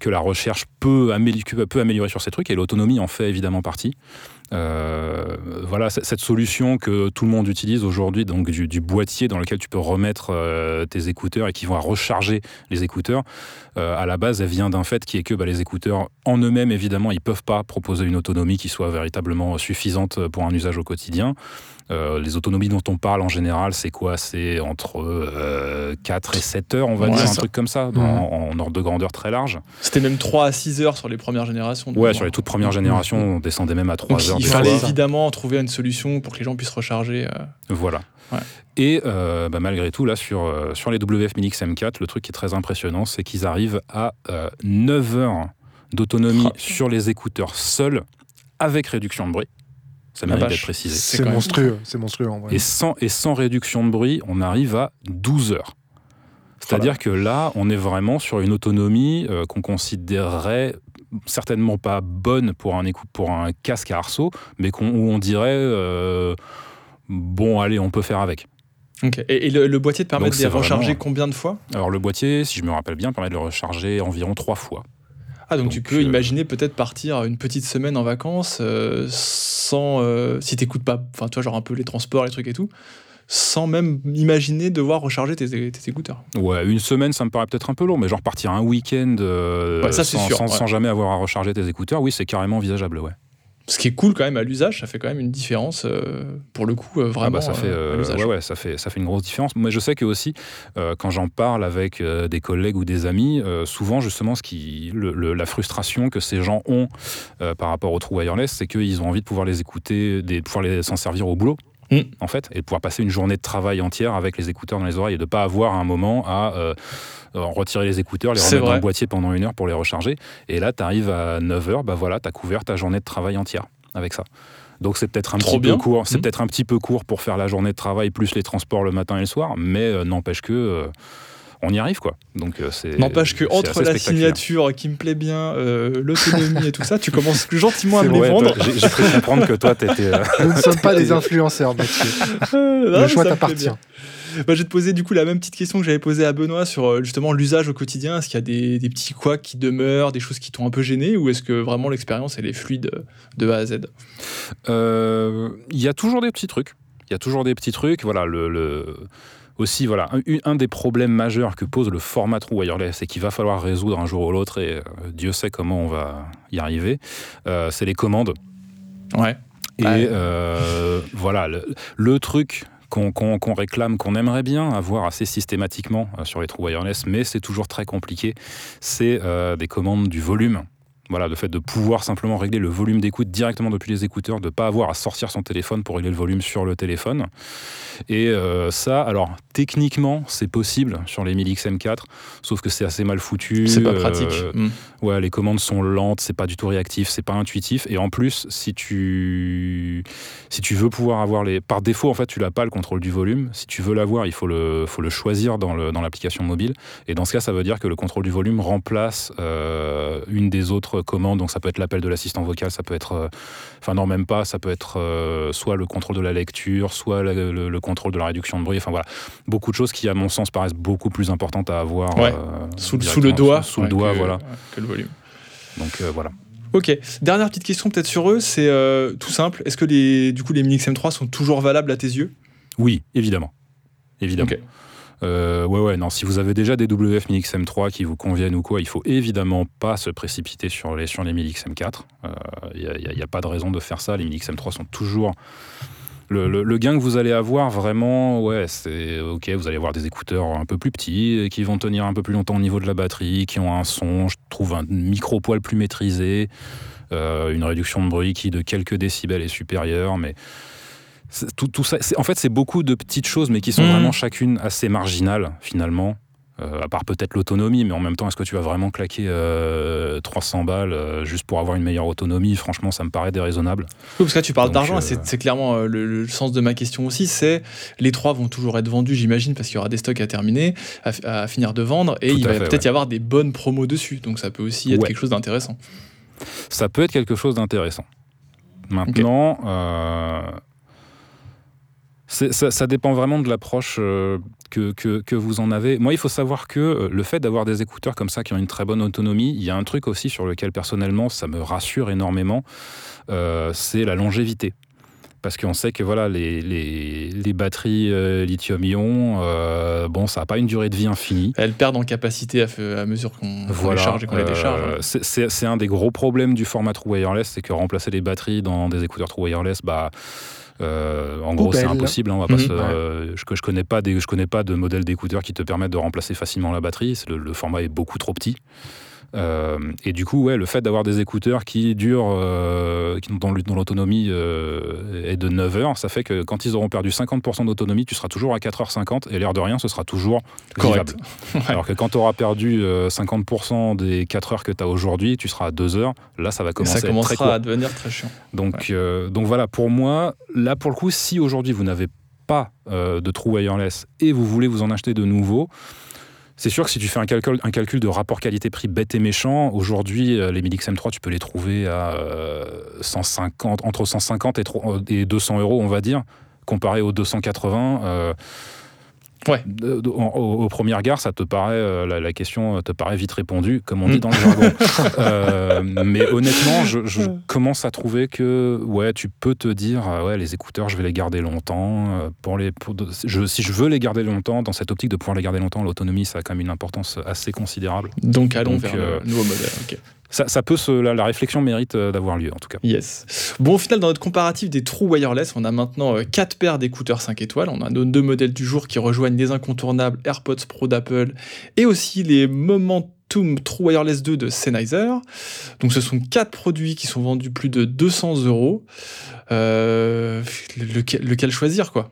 que la recherche peut, améliorer, sur ces trucs, et l'autonomie en fait évidemment partie. Euh, voilà, cette solution que tout le monde utilise aujourd'hui, du, boîtier dans lequel tu peux remettre euh, tes écouteurs et qui vont recharger les écouteurs, euh, à la base, elle vient d'un fait qui est que bah, les écouteurs en eux-mêmes, évidemment, ils peuvent pas proposer une autonomie qui soit véritablement suffisante pour un usage au quotidien. Euh, les autonomies dont on parle en général, c'est quoi? C'est entre 4 euh, et 7 heures, on va dire, un truc comme ça, en, ordre de grandeur très large. C'était même 3 à 6 heures sur les premières générations. Ouais, sur les toutes premières générations, on descendait même à 3 heures. Il fallait évidemment trouver une solution pour que les gens puissent recharger. Euh. Voilà. Et bah, malgré tout, là, sur, sur les WF Minix M4, le truc qui est très impressionnant, c'est qu'ils arrivent à 9 heures d'autonomie sur les écouteurs seuls, avec réduction de bruit. Ça mérite d'être précisé. C'est monstrueux, c'est monstrueux en vrai. Et sans, et sans réduction de bruit, on arrive à 12 heures. C'est-à-dire que là, on est vraiment sur une autonomie euh, qu'on considérerait certainement pas bonne pour un, pour un casque à arceau, mais où on dirait euh, bon, allez, on peut faire avec. Et, le, boîtier te permet de les recharger combien de fois? Alors le boîtier, si je me rappelle bien, permet de le recharger environ trois fois. Ah, donc, tu peux euh, imaginer peut-être partir une petite semaine en vacances euh, sans. Euh, si t'écoutes pas, enfin, tu vois, genre un peu les transports, les trucs et tout, sans même imaginer devoir recharger tes, écouteurs. Ouais, une semaine, ça me paraît peut-être un peu long, mais genre partir un week-end sans, sans, jamais avoir à recharger tes écouteurs, oui, c'est carrément envisageable, ouais. Ce qui est cool quand même à l'usage, ça fait quand même une différence euh, pour le coup euh, vraiment. Ah bah ça fait, euh, ouais, ouais, ça fait ça fait une grosse différence. Moi je sais que aussi quand j'en parle avec des collègues ou des amis, souvent justement ce qui la frustration que ces gens ont par rapport au trou wireless, c'est qu'ils ont envie de pouvoir les écouter, de pouvoir s'en servir au boulot. En fait, et de pouvoir passer une journée de travail entière avec les écouteurs dans les oreilles et de ne pas avoir un moment à retirer les écouteurs, les remettre dans le boîtier pendant une heure pour les recharger. Et là, tu arrives à 9h, bah voilà, tu as couvert ta journée de travail entière avec ça. Donc c'est peut-être un petit peu court, c'est mm. peut-être un petit peu court pour faire la journée de travail plus les transports le matin et le soir, mais euh, n'empêche que euh, on y arrive quoi. Donc euh, c'est n'empêche que entre la signature qui me plaît bien, l'autonomie et tout ça, tu commences gentiment à me les vendre. J'ai cru comprendre que toi t'étais. Nous ne sommes pas des influenceurs, <laughs> le choix t'appartient. Bah, je vais te poser du coup la même petite question que j'avais posée à Benoît sur euh, justement l'usage au quotidien. Est-ce qu'il y a des, petits couacs qui demeurent, des choses qui t'ont un peu gêné, ou est-ce que vraiment l'expérience elle est fluide de A à Z? Euh, Il y a toujours des petits trucs. Il y a toujours des petits trucs. Voilà, le, aussi, voilà, un, des problèmes majeurs que pose le format trou wireless et qu'il va falloir résoudre un jour ou l'autre, et euh, Dieu sait comment on va y arriver, c'est les commandes. Ouais. Et voilà, le, truc qu'on réclame, qu'on aimerait bien avoir assez systématiquement euh, sur les trous wireless, mais c'est toujours très compliqué, c'est euh, des commandes du volume. Voilà, le fait de pouvoir simplement régler le volume d'écoute directement depuis les écouteurs, de ne pas avoir à sortir son téléphone pour régler le volume sur le téléphone. Et euh, ça, alors techniquement, c'est possible sur les 1000 XM4, sauf que c'est assez mal foutu. C'est pas pratique. Hmm. Ouais, les commandes sont lentes, c'est pas du tout réactif, c'est pas intuitif. Et en plus, si tu, si tu veux pouvoir avoir les. Par défaut, en fait, tu n'as pas le contrôle du volume. Si tu veux l'avoir, il faut le, faut le choisir dans l'application dans mobile. Et dans ce cas, ça veut dire que le contrôle du volume remplace euh, une des autres commande, donc ça peut être l'appel de l'assistant vocal, ça peut être, euh, enfin non même pas, ça peut être euh, soit le contrôle de la lecture, soit le, contrôle de la réduction de bruit, enfin voilà, beaucoup de choses qui à mon sens paraissent beaucoup plus importantes à avoir euh, sous, le doigt, sous, le doigt, voilà, que le volume. Donc voilà. Ok, dernière petite question peut-être sur eux, c'est tout simple, est-ce que les, du coup les Minix M3 sont toujours valables à tes yeux? Oui, évidemment. Évidemment. Euh, ouais, ouais, non, si vous avez déjà des WF 1000 XM3 qui vous conviennent ou quoi, il faut évidemment pas se précipiter sur les, sur les 1000 XM4. Il n'y a, pas de raison de faire ça. Les 1000 XM3 sont toujours. Le, gain que vous allez avoir, vraiment, ouais, c'est ok. Vous allez avoir des écouteurs un peu plus petits, qui vont tenir un peu plus longtemps au niveau de la batterie, qui ont un son, je trouve, un micro-poil plus maîtrisé, euh, une réduction de bruit qui de quelques décibels est supérieure, mais tout, ça, en fait, c'est beaucoup de petites choses, mais qui sont mmh. vraiment chacune assez marginales, finalement. Euh, à part peut-être l'autonomie, mais en même temps, est-ce que tu vas vraiment claquer 300 euh, balles euh, juste pour avoir une meilleure autonomie? Franchement, ça me paraît déraisonnable. parce que là, tu parles d'argent, c'est clairement le, sens de ma question aussi. C'est les trois vont toujours être vendus, j'imagine, parce qu'il y aura des stocks à terminer, à, finir de vendre, et il va peut-être y avoir des bonnes promos dessus. Donc ça peut aussi être quelque chose d'intéressant. Ça peut être quelque chose d'intéressant. Maintenant, ça, ça, dépend vraiment de l'approche euh, que, que, que, vous en avez. Moi, il faut savoir que euh, le fait d'avoir des écouteurs comme ça qui ont une très bonne autonomie, il y a un truc aussi sur lequel personnellement ça me rassure énormément, euh, c'est la longévité parce qu'on sait que voilà, les, les, les batteries lithium-ion, bon, ça n'a pas une durée de vie infinie. Elles perdent en capacité à, à mesure qu'on voilà, les charge et qu'on les décharge. Euh, c'est un des gros problèmes du format True Wireless, c'est que remplacer les batteries dans des écouteurs True Wireless, bah, euh, en gros, c'est impossible. Hein, on va pas mmh, se, ouais. euh, je, je connais pas des, je connais pas de modèle d'écouteurs qui te permettent de remplacer facilement la batterie. Le, le, format est beaucoup trop petit. Euh, et du coup, ouais, le fait d'avoir des écouteurs qui durent, euh, qui, dont, dont l'autonomie euh, est de 9 heures, ça fait que quand ils auront perdu 50% d'autonomie, tu seras toujours à 4h50 et l'air de rien, ce sera toujours correct. <laughs> ouais. Alors que quand tu auras perdu 50% des 4 heures que tu as aujourd'hui, tu seras à 2 heures. Là, ça va commencer ça à, être très court. à devenir très chiant. Donc, ouais. donc voilà, pour moi, là, pour le coup, si aujourd'hui vous n'avez pas de trou wireless et vous voulez vous en acheter de nouveaux, c'est sûr que si tu fais un calcul, de rapport qualité-prix bête et méchant, aujourd'hui, les Midix M3, tu peux les trouver à euh, 150, entre 150 et 200 euros, on va dire, comparé aux 280. Euh, Ouais. Premier regard, ça te paraît euh, la, la, question te paraît vite répondue, comme on dit dans le <laughs> jargon. euh, mais honnêtement, je, je, commence à trouver que ouais, tu peux te dire ouais, les écouteurs, je vais les garder longtemps. euh, Pour les, pour de, je, si je veux les garder longtemps, dans cette optique de pouvoir les garder longtemps, l'autonomie, ça a quand même une importance assez considérable. Donc allons Donc, vers euh, le nouveau modèle. Okay. Ça, peut la, réflexion mérite euh, d'avoir lieu en tout cas. Yes. Bon, au final, dans notre comparatif des trous wireless, on a maintenant 4 paires d'écouteurs 5 étoiles. On a nos deux modèles du jour qui rejoignent les incontournables AirPods Pro d'Apple et aussi les Momentum True Wireless 2 de Sennheiser. Donc, ce sont 4 produits qui sont vendus plus de 200 euros. Euh, lequel choisir, quoi?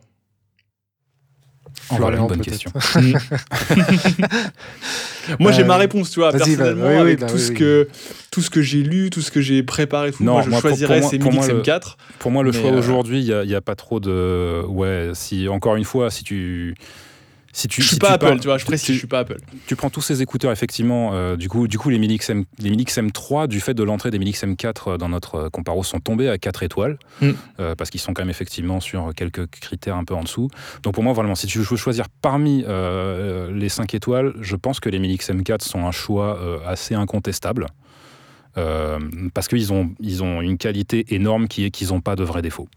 Voilà une bonne question. <laughs> moi, j'ai euh, ma réponse, tu vois, personnellement, bah, oui, avec oui, tout, oui, ce que, tout ce que j'ai lu, tout ce que j'ai préparé, tout, non, moi, je moi, choisirais pour, pour moi, ces Midix M4. Pour moi, le choix euh... aujourd'hui, il n'y a, a, pas trop de... Ouais, si, encore une fois, si tu si tu, je suis si pas tu Apple, parles, tu vois, je précise, tu, je suis pas Apple. Tu prends tous ces écouteurs, effectivement, euh, du coup, du coup les Minix, M, les Minix M3, du fait de l'entrée des Minix M4 dans notre comparo, sont tombés à 4 étoiles, mm. euh, parce qu'ils sont quand même effectivement sur quelques critères un peu en dessous. Donc pour moi, vraiment, si tu veux choisir parmi euh, les 5 étoiles, je pense que les Minix M4 sont un choix euh, assez incontestable. Euh, parce qu'ils ont, ils ont une qualité énorme qui est qu'ils n'ont pas de vrais défauts.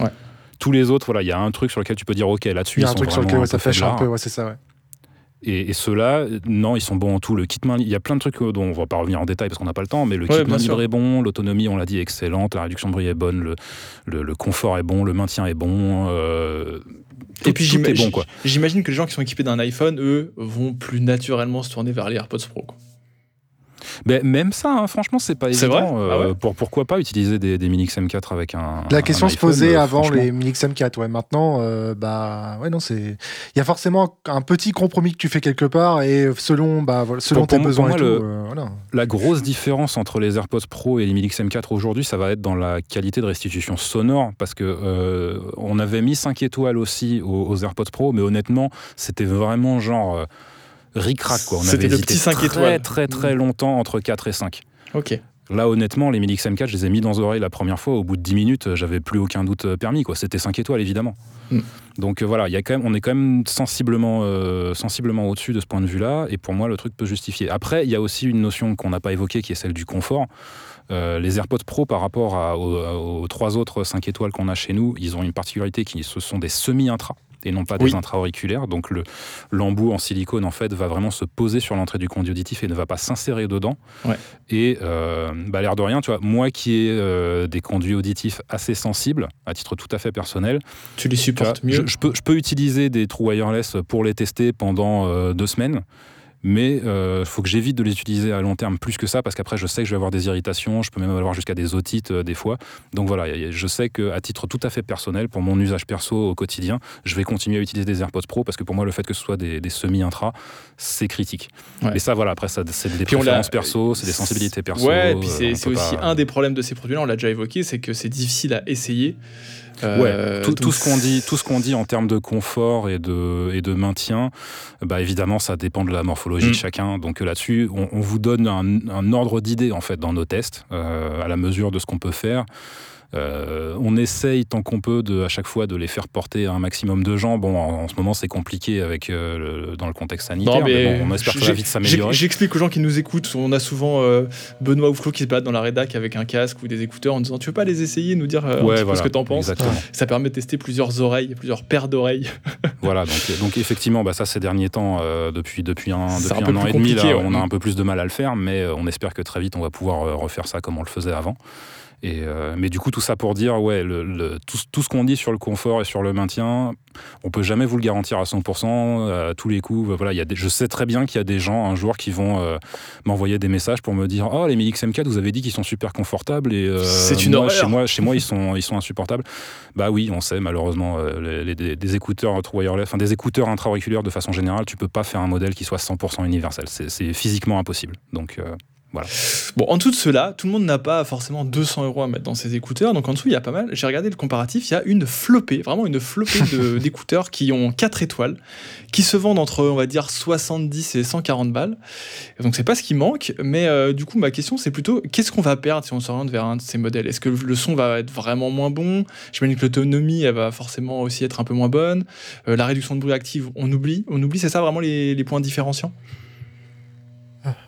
Ouais tous les autres, voilà, il y a un truc sur lequel tu peux dire, ok, là-dessus, il y a un truc sur lequel ouais, ça fâche un peu, ouais, c'est ça, ouais. Et, et ceux-là, non, ils sont bons en tout. Le kit main, il y a plein de trucs dont on va pas revenir en détail parce qu'on n'a pas le temps, mais le ouais, kit main libre est bon, l'autonomie, on l'a dit, est excellente, la réduction de bruit est bonne, le, le, le confort est bon, le maintien est bon. Euh, tout, et puis j'imagine bon, que les gens qui sont équipés d'un iPhone, eux, vont plus naturellement se tourner vers les AirPods Pro. Quoi. Mais même ça, hein, franchement, c'est pas évident. Euh, ah ouais pour, pourquoi pas utiliser des, des Minix M4 avec un. La question un se posait euh, avant les Minix M4. Ouais, maintenant, euh, bah, ouais, non, c'est. Il y a forcément un petit compromis que tu fais quelque part et selon, bah, selon pour, tes pour besoins moi, et le, tout. Euh, voilà. La grosse différence entre les AirPods Pro et les Minix M4 aujourd'hui, ça va être dans la qualité de restitution sonore parce que euh, on avait mis 5 étoiles aussi aux, aux AirPods Pro, mais honnêtement, c'était vraiment genre ric-rac. C'était le petit 5 très, étoiles. Très, très, très longtemps entre 4 et 5. Ok. Là, honnêtement, les Minix M4, je les ai mis dans les oreilles la première fois. Au bout de 10 minutes, j'avais plus aucun doute permis. Quoi. C'était 5 étoiles, évidemment. Mm. Donc euh, voilà, y a quand même, on est quand même sensiblement, euh, sensiblement au-dessus de ce point de vue-là. Et pour moi, le truc peut justifier. Après, il y a aussi une notion qu'on n'a pas évoquée qui est celle du confort. Euh, les AirPods Pro, par rapport à, aux, aux, trois autres 5 étoiles qu'on a chez nous, ils ont une particularité qui ce sont des semi-intras et non pas des oui. intra-auriculaires. Donc l'embout en silicone en fait va vraiment se poser sur l'entrée du conduit auditif et ne va pas s'insérer dedans. Ouais. Et euh, bah, l'air de rien, tu vois, moi qui ai euh, des conduits auditifs assez sensibles, à titre tout à fait personnel, tu les supportes mieux. Je, je, peux, je, peux, utiliser des trous wireless pour les tester pendant euh, deux semaines mais il euh, faut que j'évite de les utiliser à long terme plus que ça parce qu'après je sais que je vais avoir des irritations, je peux même avoir jusqu'à des otites euh, des fois. Donc voilà, je sais qu'à titre tout à fait personnel, pour mon usage perso au quotidien, je vais continuer à utiliser des AirPods Pro parce que pour moi le fait que ce soit des, des semi-intra, c'est critique. Ouais. Et ça voilà, après ça c'est des puis préférences perso, c'est des sensibilités perso. Ouais, et puis c'est euh, aussi pas... un des problèmes de ces produits-là, on l'a déjà évoqué, c'est que c'est difficile à essayer. Euh, ouais, tout, tout, ce qu'on dit, tout ce qu'on dit en termes de confort et de, et de maintien, bah évidemment, ça dépend de la morphologie mmh. de chacun. Donc là-dessus, on, on, vous donne un, un ordre d'idée en fait dans nos tests, euh, à la mesure de ce qu'on peut faire. Euh, on essaye tant qu'on peut de, à chaque fois de les faire porter à un maximum de gens. Bon, en, ce moment c'est compliqué avec euh, dans le contexte sanitaire, mais, on espère que ça va vite s'améliorer. J'explique aux gens qui nous écoutent. On a souvent euh, Benoît ou Flo qui se battent dans la rédac avec un casque ou des écouteurs en disant tu veux pas les essayer, nous dire ce que tu en penses. Ça permet de tester plusieurs oreilles, plusieurs paires d'oreilles. <laughs> voilà, donc, donc effectivement, bah, ça ces derniers temps, depuis depuis un, depuis un, an et demi, là, on a un peu plus de mal à le faire, mais on espère que très vite on va pouvoir refaire ça comme on le faisait avant. Et euh, mais du coup, tout ça pour dire, ouais, le, tout, tout, ce qu'on dit sur le confort et sur le maintien, on peut jamais vous le garantir à 100%, à tous les coups. Voilà, y a des, je sais très bien qu'il y a des gens un jour qui vont euh, m'envoyer des messages pour me dire Oh, les Mi XM4, vous avez dit qu'ils sont super confortables et euh, c'est une moi, Chez moi, chez moi ils, sont, ils sont insupportables. Bah oui, on sait, malheureusement, les, des écouteurs wireless, enfin des écouteurs intra-auriculaires de façon générale, tu peux pas faire un modèle qui soit 100% universel. C'est physiquement impossible. Donc. Bon, en dessous de cela, tout le monde n'a pas forcément 200 euros à mettre dans ses écouteurs, donc en dessous, il y a pas mal. J'ai regardé le comparatif, il y a une flopée, vraiment une flopée <laughs> d'écouteurs qui ont 4 étoiles, qui se vendent entre, on va dire, 70 et 140 balles. Donc c'est pas ce qui manque, mais euh, du coup, ma question, c'est plutôt qu'est-ce qu'on va perdre si on s'oriente vers un de ces modèles? Est-ce que le son va être vraiment moins bon? J'imagine que l'autonomie, elle va forcément aussi être un peu moins bonne. Euh, la réduction de bruit active, on oublie. On oublie, c'est ça vraiment les, les points différenciants?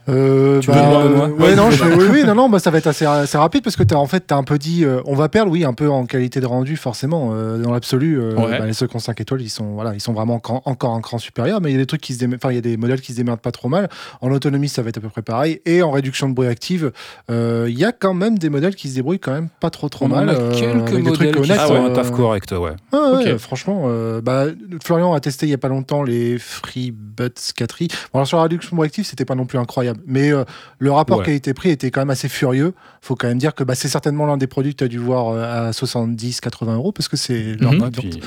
Euh, tu bah, ouais, non, oui, oui, non, non, bah, ça va être assez, assez rapide parce que tu as en fait as un peu dit, euh, on va perdre, oui, un peu en qualité de rendu, forcément. Euh, dans l'absolu, euh, bah, les Second 5 étoiles, ils sont, voilà, ils sont vraiment encore un cran supérieur, mais il y a des trucs qui se enfin, il y a des modèles qui se démerdent pas trop mal. En autonomie, ça va être à peu près pareil. Et en réduction de bruit active, il y a quand même des modèles qui se débrouillent quand même pas trop trop mal. a quelques modèles qui sont un taf correct, ouais. Ah, franchement, bah, Florian a testé il y a pas longtemps les FreeBuds 4 Bon, sur la réduction de bruit active, c'était pas non plus incroyable. Mais euh, le rapport qui a été pris était quand même assez furieux. faut quand même dire que bah, c'est certainement l'un des produits que tu as dû voir euh, à 70-80 euros parce que c'est leur mhm. puis,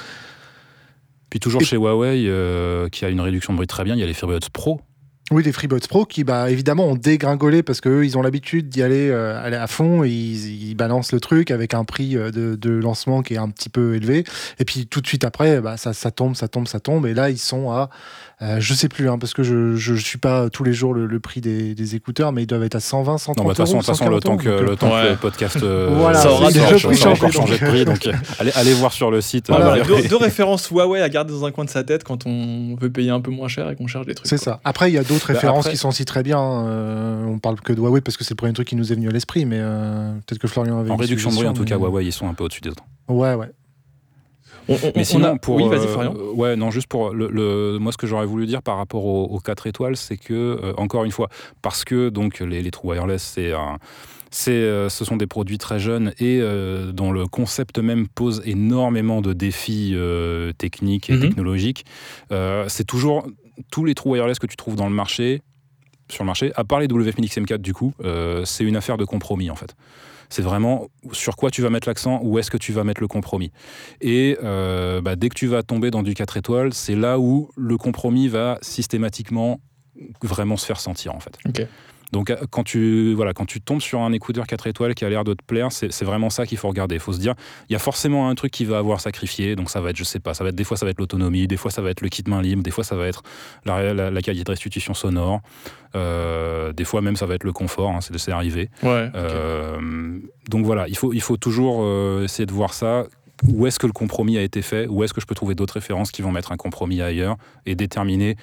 puis, toujours chez Huawei, euh, qui a une réduction de bruit très bien, il y a les FreeBuds Pro oui, les FreeBuds Pro qui, bah, évidemment, ont dégringolé parce qu'eux, ils ont l'habitude d'y aller, aller, à fond. Et ils, balancent le truc avec un prix de, de, lancement qui est un petit peu élevé. Et puis, tout de suite après, bah, ça, ça tombe, ça tombe, ça tombe. Et là, ils sont à euh, je sais plus, hein, parce que je ne suis pas tous les jours le, prix des, écouteurs, mais ils doivent être à 120, 130 non, bah, de toute façon, le temps que, le, temps que le podcast <laughs> euh, voilà, ça aura déjà encore changé de prix. Donc, <laughs> allez, allez, voir sur le site. Voilà, deux, deux, <laughs> références Huawei à garder dans un coin de sa tête quand on veut payer un peu moins cher et qu'on cherche des trucs. C'est ça. Après, il y a d'autres bah, références qui sont aussi très bien. Euh, on parle que de Huawei parce que c'est le premier truc qui nous est venu à l'esprit, mais peut-être que Florian avait. En réduction de bruit, en tout cas, Huawei, ils sont un peu au-dessus des autres. Ouais, ouais mais sinon, pour. Oui, vas-y, euh, ouais, non, juste pour. Le, moi, ce que j'aurais voulu dire par rapport aux, 4 étoiles, c'est que, euh, encore une fois, parce que donc les, les trous wireless, c'est un. Euh, ce sont des produits très jeunes et dont le concept même pose énormément de défis techniques et mhm. technologiques. c'est toujours tous les trous wireless que tu trouves dans le marché, sur le marché, à part les WF-1000XM4 du coup, c'est une affaire de compromis en fait. C'est vraiment sur quoi tu vas mettre l'accent, où est-ce que tu vas mettre le compromis. Et euh, bah, dès que tu vas tomber dans du 4 étoiles, c'est là où le compromis va systématiquement vraiment se faire sentir en fait. Donc euh, quand tu, voilà, quand tu tombes sur un écouteur 4 étoiles qui a l'air de te plaire, c'est vraiment ça qu'il faut regarder. Il faut se dire, il y a forcément un truc qui va avoir sacrifié. Donc ça va être, je sais pas, ça va être des fois ça va être l'autonomie, des fois ça va être le kit main libre, des fois ça va être la, qualité de restitution sonore, euh, des fois même ça va être le confort. Hein, c'est arrivé. Euh, donc voilà, il faut, il faut toujours essayer de voir ça où est-ce que le compromis a été fait, où est-ce que je peux trouver d'autres références qui vont mettre un compromis ailleurs et déterminer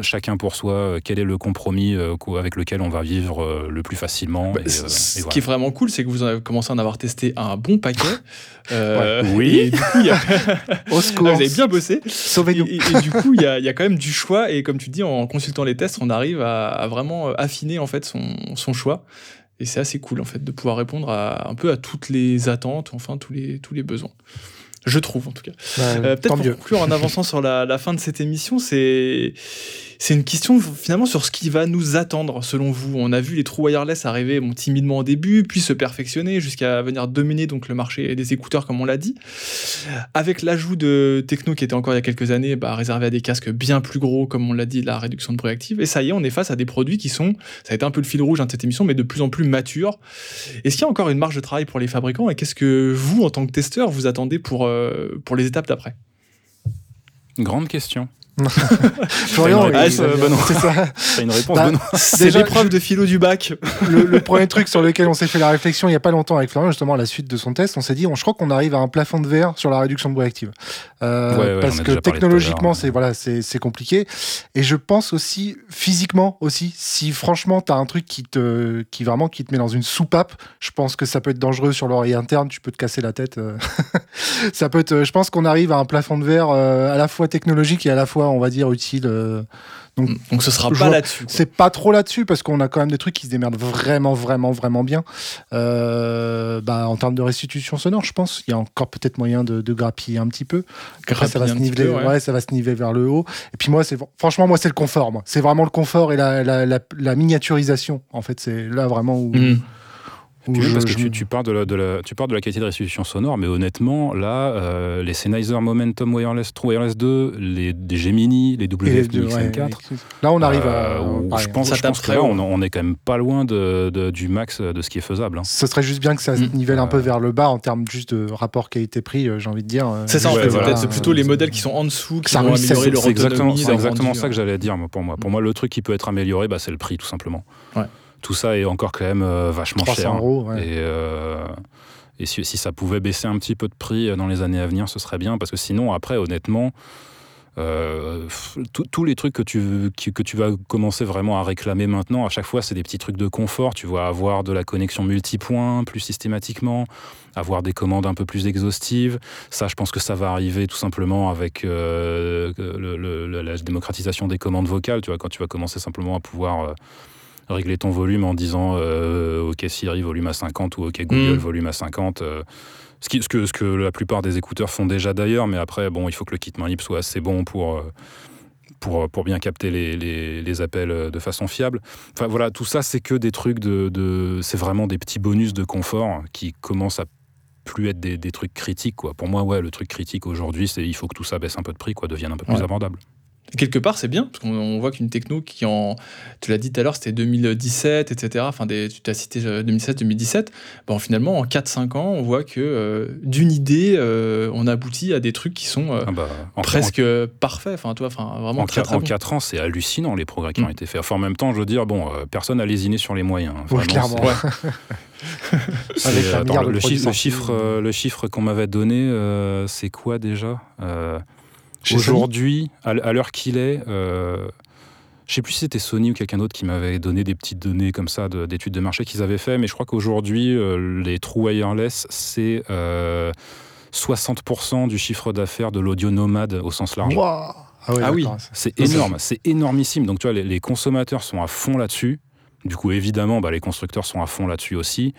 chacun pour soi, euh, quel est le compromis euh, avec lequel on va vivre euh, le plus facilement. Bah, ce qui est vraiment cool, c'est que vous avez commencé à en avoir testé un bon paquet. <laughs> oui. Et du coup, y a... <laughs> <laughs> Au secours. vous avez bien bossé. Sauvez-nous. Et, du coup, il y, a, quand même du choix. Et comme tu dis, en consultant les tests, on arrive à, vraiment affiner en fait son, son choix. Et c'est assez cool en fait de pouvoir répondre à, un peu à toutes les attentes, enfin tous les, tous les besoins. Je trouve en tout cas. Euh, peut-être pour conclure en avançant sur la, la, fin de cette émission, c'est c'est une question finalement sur ce qui va nous attendre selon vous. On a vu les trous wireless arriver timidement au début, puis se perfectionner jusqu'à venir dominer donc le marché des écouteurs comme on l'a dit. Avec l'ajout de techno qui était encore il y a quelques années bah, réservé à des casques bien plus gros comme on l'a dit, la réduction de bruit. Et ça y est, on est face à des produits qui sont, ça a été un peu le fil rouge de cette émission, mais de plus en plus matures. Est-ce qu'il y a encore une marge de travail pour les fabricants et qu'est-ce que vous en tant que testeur vous attendez pour, euh, pour les étapes d'après? Grande question. Florian, T'as il- c'est ça. T'as une réponse, Bah, Benoît C'est Déjà, l'épreuve de philo du bac. le, le premier truc sur lequel on s'est fait la réflexion il n'y a pas longtemps avec Florian, justement à la suite de son test, on s'est dit, on, je crois qu'on arrive à un plafond de verre sur la réduction de bruit active. Euh, Ouais, ouais, parce que technologiquement, c'est voilà, c'est c'est compliqué. Et je pense aussi physiquement aussi, si franchement tu as un truc qui te, qui vraiment qui te met dans une soupape, je pense que ça peut être dangereux sur l'oreille interne. Tu peux te casser la tête. euh. <laughs> ça peut être. Je pense qu'on arrive à un plafond de verre euh, à la fois technologique et à la fois, on va dire, utile. euh. Donc ce sera pas là-dessus. C'est pas trop là-dessus parce qu'on a quand même des trucs qui se démerdent vraiment, vraiment, vraiment bien. Euh, bah, en termes de restitution sonore, je pense, il y a encore peut-être moyen de, de grappiller un petit peu. Après, ça va se niveler, peu, ouais. ouais, ça va se niveler vers le haut. Et puis moi, c'est franchement, moi, c'est le confort. C'est vraiment le confort et la, la, la- la miniaturisation. En fait, c'est là vraiment où. Mhm. Puis parce que je- tu, tu parles de la, de la- tu parles de la qualité de restitution sonore, mais honnêtement, là, euh, les Sennheiser Momentum Wireless, True Wireless 2, les, des Gemini, les et les WF deux, ouais, XM4, Là, on arrive euh, à. où pareil, je pense, Ça je pense que là, on, on est quand même pas loin de, de- du max de ce qui est faisable. hein. Ce serait juste bien que ça se Mm. nivelle un peu Euh, vers le bas en termes juste de rapport qualité-prix, euh, j'ai envie de dire. euh, C'est ça en fait, voilà. c'est plutôt les Euh, modèles qui sont en dessous qui Ça vont améliorer leur C'est exactement, autonomie, c'est exactement rendu, ça que hein. j'allais dire moi, pour moi. Pour moi, le truc qui peut être amélioré, bah, c'est le prix, tout simplement. Ouais. Tout ça est encore quand même euh, vachement 300 cher. euros. ouais. Et, euh, et si, si ça pouvait baisser un petit peu de prix dans les années à venir, ce serait bien, parce que sinon, après, honnêtement, euh, tous- les trucs que tu, que tu vas commencer vraiment à réclamer maintenant, à chaque fois, c'est des petits trucs de confort. Tu vas avoir de la connexion multipoint plus systématiquement, avoir des commandes un peu plus exhaustives. Ça, je pense que ça va arriver tout simplement avec euh, le- le- le- la démocratisation des commandes vocales. Tu vois, quand tu vas commencer simplement à pouvoir euh, régler ton volume en disant euh, OK Siri, volume à 50 ou OK Google, Mm. volume à 50. euh, ce, qui- ce que, ce que la plupart des écouteurs font déjà d'ailleurs, mais après, bon, il faut que le kit main libre soit assez bon pour, euh, pour, pour bien capter les, les- les appels de façon fiable. Enfin voilà, tout ça, c'est que des trucs de. de- c'est vraiment des petits bonus de confort qui commencent à plus être des, des trucs critiques. Quoi. Pour moi, ouais, le truc critique aujourd'hui, c'est il faut que tout ça baisse un peu de prix, quoi, devienne un peu plus abordable. Et quelque part, c'est bien, parce qu'on on voit qu'une techno qui en. Tu l'as dit tout à l'heure, c'était 2017, etc. Enfin, des, tu t'as cité euh, 2017-2017. Bon, finalement, en 4-5 ans, on voit que euh, d'une idée, euh, on aboutit à des trucs qui sont euh, Ah bah, en- presque parfaits. Enfin, toi, enfin, vraiment En, très, qua- très en bons. 4 ans, c'est hallucinant les progrès qui ont Mm. été faits. Enfin, en même temps, je veux dire, bon, euh, personne n'a lésiné sur les moyens. hein. Ouais, clairement. <laughs> attends, le, chiffre, le chiffre, euh, le chiffre qu'on m'avait donné, euh, c'est quoi déjà Euh, Aujourd'hui, à l'heure qu'il est, euh, je sais plus si c'était Sony ou quelqu'un d'autre qui m'avait donné des petites données comme ça de- d'études de marché qu'ils avaient fait, mais je crois qu'aujourd'hui, euh, les True Wireless, c'est euh, 60% du chiffre d'affaires de l'audio nomade au sens large. Ah, Ah oui. C'est énorme, c'est énormissime. Donc tu vois, les, les consommateurs sont à fond là-dessus. Du coup, évidemment, bah, les constructeurs sont à fond là-dessus aussi.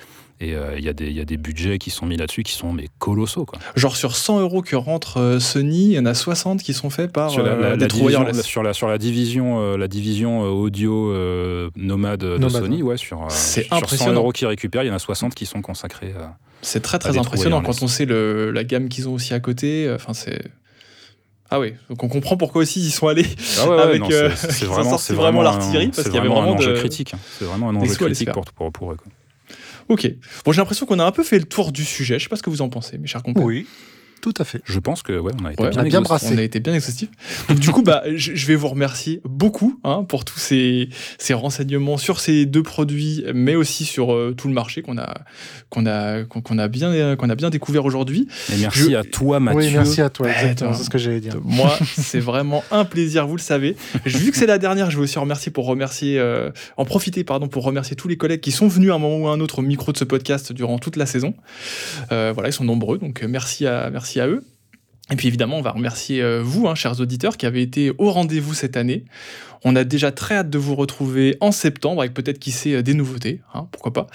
Et euh, il y, a des- il y a des budgets qui sont mis là-dessus qui sont mais colossaux. Quoi. Genre, sur 100 euros que rentre euh, Sony, il y en a 60 qui sont faits par sur, la, euh, la- des la True division, sur, la, sur la division, euh, la division audio euh, nomade de Nomade, Sony, ouais, sur, euh, sur 100 impressionnant. euros qu'ils récupèrent, il y en a 60 qui sont consacrés. euh, C'est très très impressionnant quand on sait le, la gamme qu'ils ont aussi à côté. Enfin, c'est. Ah oui, donc on comprend pourquoi aussi ils sont allés. Ah ouais, ouais, Avec, euh, <laughs> c'est- vraiment, vraiment l'artillerie parce c'est qu'il y avait vraiment un enjeu de- critique. hein. C'est vraiment un enjeu critique pour, pour, pour eux. quoi. Ok. Bon, j'ai l'impression qu'on a un peu fait le tour du sujet. Je sais pas ce que vous en pensez, mes chers compères. Oui, tout à fait. Je pense que ouais, on a été Ouais, bien, on a bien exhaustif. brassé. On a été bien exhaustif. Donc du coup, bah, je, vais vous remercier beaucoup hein, pour tous ces, ces renseignements sur ces deux produits, mais aussi sur euh, tout le marché qu'on a, qu'on a, qu'on a bien, qu'on a bien découvert aujourd'hui. Et merci Je- à toi, Mathieu. Oui, merci à toi. Ouais, Exactement, c'est ce que j'allais dire. Moi, <laughs> c'est vraiment un plaisir, vous le savez. Vu que c'est la dernière, je vais aussi en remercier pour remercier, euh, en profiter pardon pour remercier tous les collègues qui sont venus à un moment ou à un autre au micro de ce podcast durant toute la saison. Euh, voilà, ils sont nombreux, donc merci à merci à eux. Et puis évidemment, on va remercier euh, vous, hein, chers auditeurs, qui avez été au rendez-vous cette année. On a déjà très hâte de vous retrouver en septembre avec peut-être qui sait euh, des nouveautés, hein, pourquoi pas.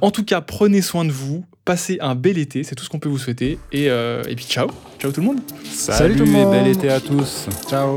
En tout cas, prenez soin de vous, passez un bel été, c'est tout ce qu'on peut vous souhaiter. Et, euh, et puis ciao, ciao tout le monde. Salut, tout le et monde. bel été à tous. Ciao.